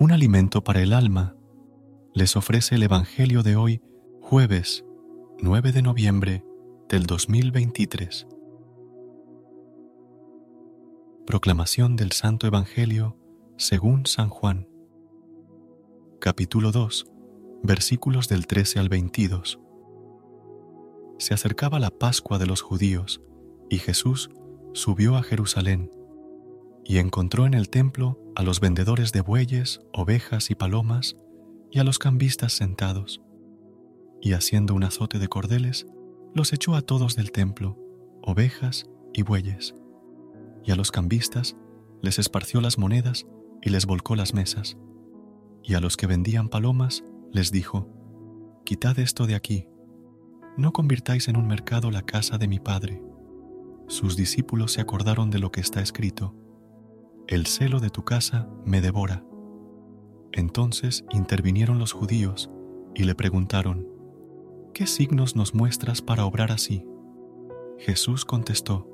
Un alimento para el alma, les ofrece el Evangelio de hoy, jueves 9 de noviembre del 2023. Proclamación del Santo Evangelio según San Juan. Capítulo 2, versículos del 13 al 22. Se acercaba la Pascua de los judíos y Jesús subió a Jerusalén y encontró en el templo a los vendedores de bueyes, ovejas y palomas, y a los cambistas sentados. Y haciendo un azote de cordeles, los echó a todos del templo, ovejas y bueyes. Y a los cambistas les esparció las monedas y les volcó las mesas. Y a los que vendían palomas les dijo, Quitad esto de aquí, no convirtáis en un mercado la casa de mi Padre. Sus discípulos se acordaron de lo que está escrito, el celo de tu casa me devora. Entonces intervinieron los judíos y le preguntaron, ¿qué signos nos muestras para obrar así? Jesús contestó,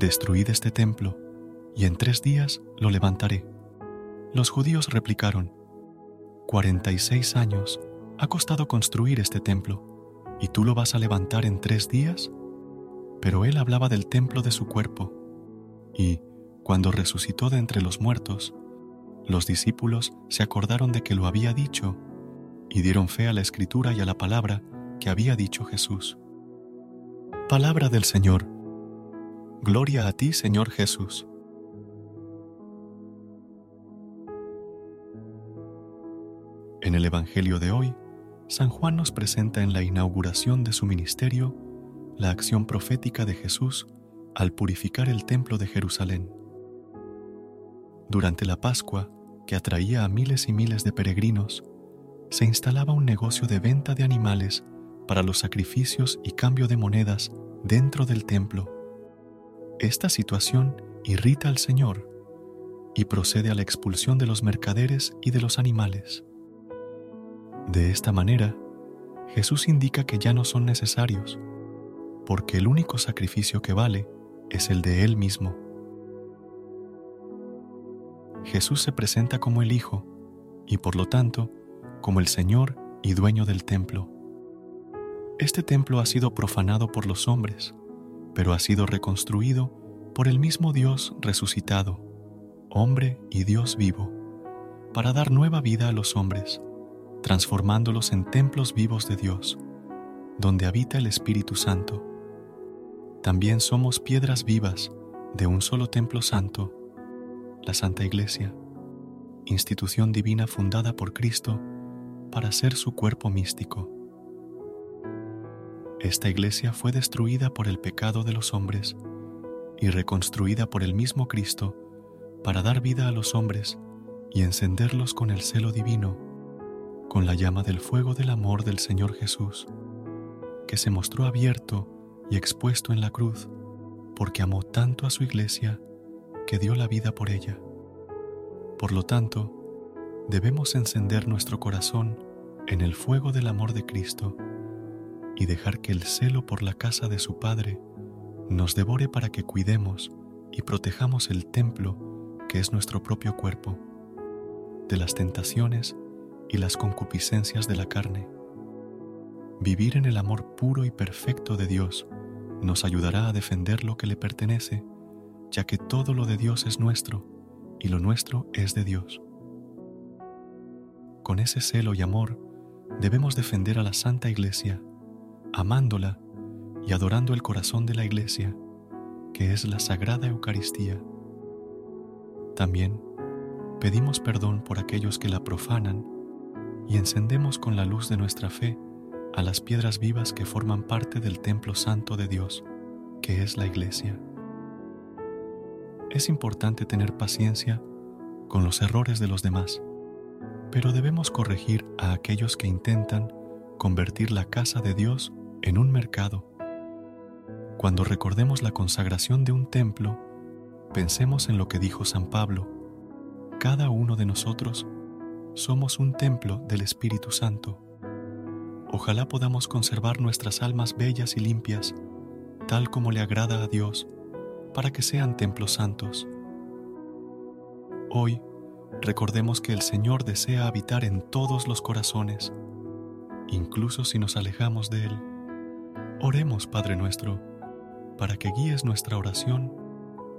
Destruid este templo, y en tres días lo levantaré. Los judíos replicaron, Cuarenta y seis años ha costado construir este templo, ¿y tú lo vas a levantar en tres días? Pero él hablaba del templo de su cuerpo, y, cuando resucitó de entre los muertos, los discípulos se acordaron de que lo había dicho y dieron fe a la escritura y a la palabra que había dicho Jesús. Palabra del Señor. Gloria a ti, Señor Jesús. En el Evangelio de hoy, San Juan nos presenta en la inauguración de su ministerio la acción profética de Jesús al purificar el templo de Jerusalén. Durante la Pascua, que atraía a miles y miles de peregrinos, se instalaba un negocio de venta de animales para los sacrificios y cambio de monedas dentro del templo. Esta situación irrita al Señor y procede a la expulsión de los mercaderes y de los animales. De esta manera, Jesús indica que ya no son necesarios, porque el único sacrificio que vale es el de Él mismo. Jesús se presenta como el Hijo y por lo tanto como el Señor y dueño del templo. Este templo ha sido profanado por los hombres, pero ha sido reconstruido por el mismo Dios resucitado, hombre y Dios vivo, para dar nueva vida a los hombres, transformándolos en templos vivos de Dios, donde habita el Espíritu Santo. También somos piedras vivas de un solo templo santo la Santa Iglesia, institución divina fundada por Cristo para ser su cuerpo místico. Esta iglesia fue destruida por el pecado de los hombres y reconstruida por el mismo Cristo para dar vida a los hombres y encenderlos con el celo divino, con la llama del fuego del amor del Señor Jesús, que se mostró abierto y expuesto en la cruz porque amó tanto a su iglesia que dio la vida por ella. Por lo tanto, debemos encender nuestro corazón en el fuego del amor de Cristo y dejar que el celo por la casa de su Padre nos devore para que cuidemos y protejamos el templo que es nuestro propio cuerpo de las tentaciones y las concupiscencias de la carne. Vivir en el amor puro y perfecto de Dios nos ayudará a defender lo que le pertenece, ya que todo lo de Dios es nuestro y lo nuestro es de Dios. Con ese celo y amor debemos defender a la Santa Iglesia, amándola y adorando el corazón de la Iglesia, que es la Sagrada Eucaristía. También pedimos perdón por aquellos que la profanan y encendemos con la luz de nuestra fe a las piedras vivas que forman parte del templo santo de Dios, que es la iglesia. Es importante tener paciencia con los errores de los demás, pero debemos corregir a aquellos que intentan convertir la casa de Dios en un mercado. Cuando recordemos la consagración de un templo, pensemos en lo que dijo San Pablo. Cada uno de nosotros somos un templo del Espíritu Santo Ojalá podamos conservar nuestras almas bellas y limpias, tal como le agrada a Dios, para que sean templos santos. Hoy, recordemos que el Señor desea habitar en todos los corazones, incluso si nos alejamos de Él. Oremos, Padre nuestro, para que guíes nuestra oración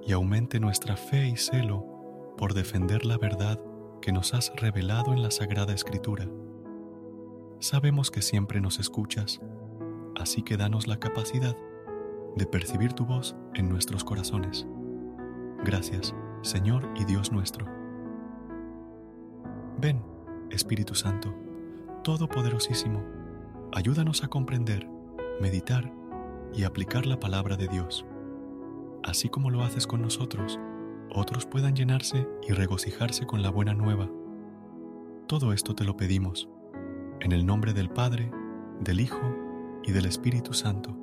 y aumente nuestra fe y celo por defender la verdad que nos has revelado en la Sagrada Escritura. Sabemos que siempre nos escuchas, así que danos la capacidad de percibir tu voz en nuestros corazones. Gracias, Señor y Dios nuestro. Ven, Espíritu Santo, Todopoderosísimo, ayúdanos a comprender, meditar y aplicar la palabra de Dios. Así como lo haces con nosotros, otros puedan llenarse y regocijarse con la buena nueva. Todo esto te lo pedimos en el nombre del Padre, del Hijo y del Espíritu Santo.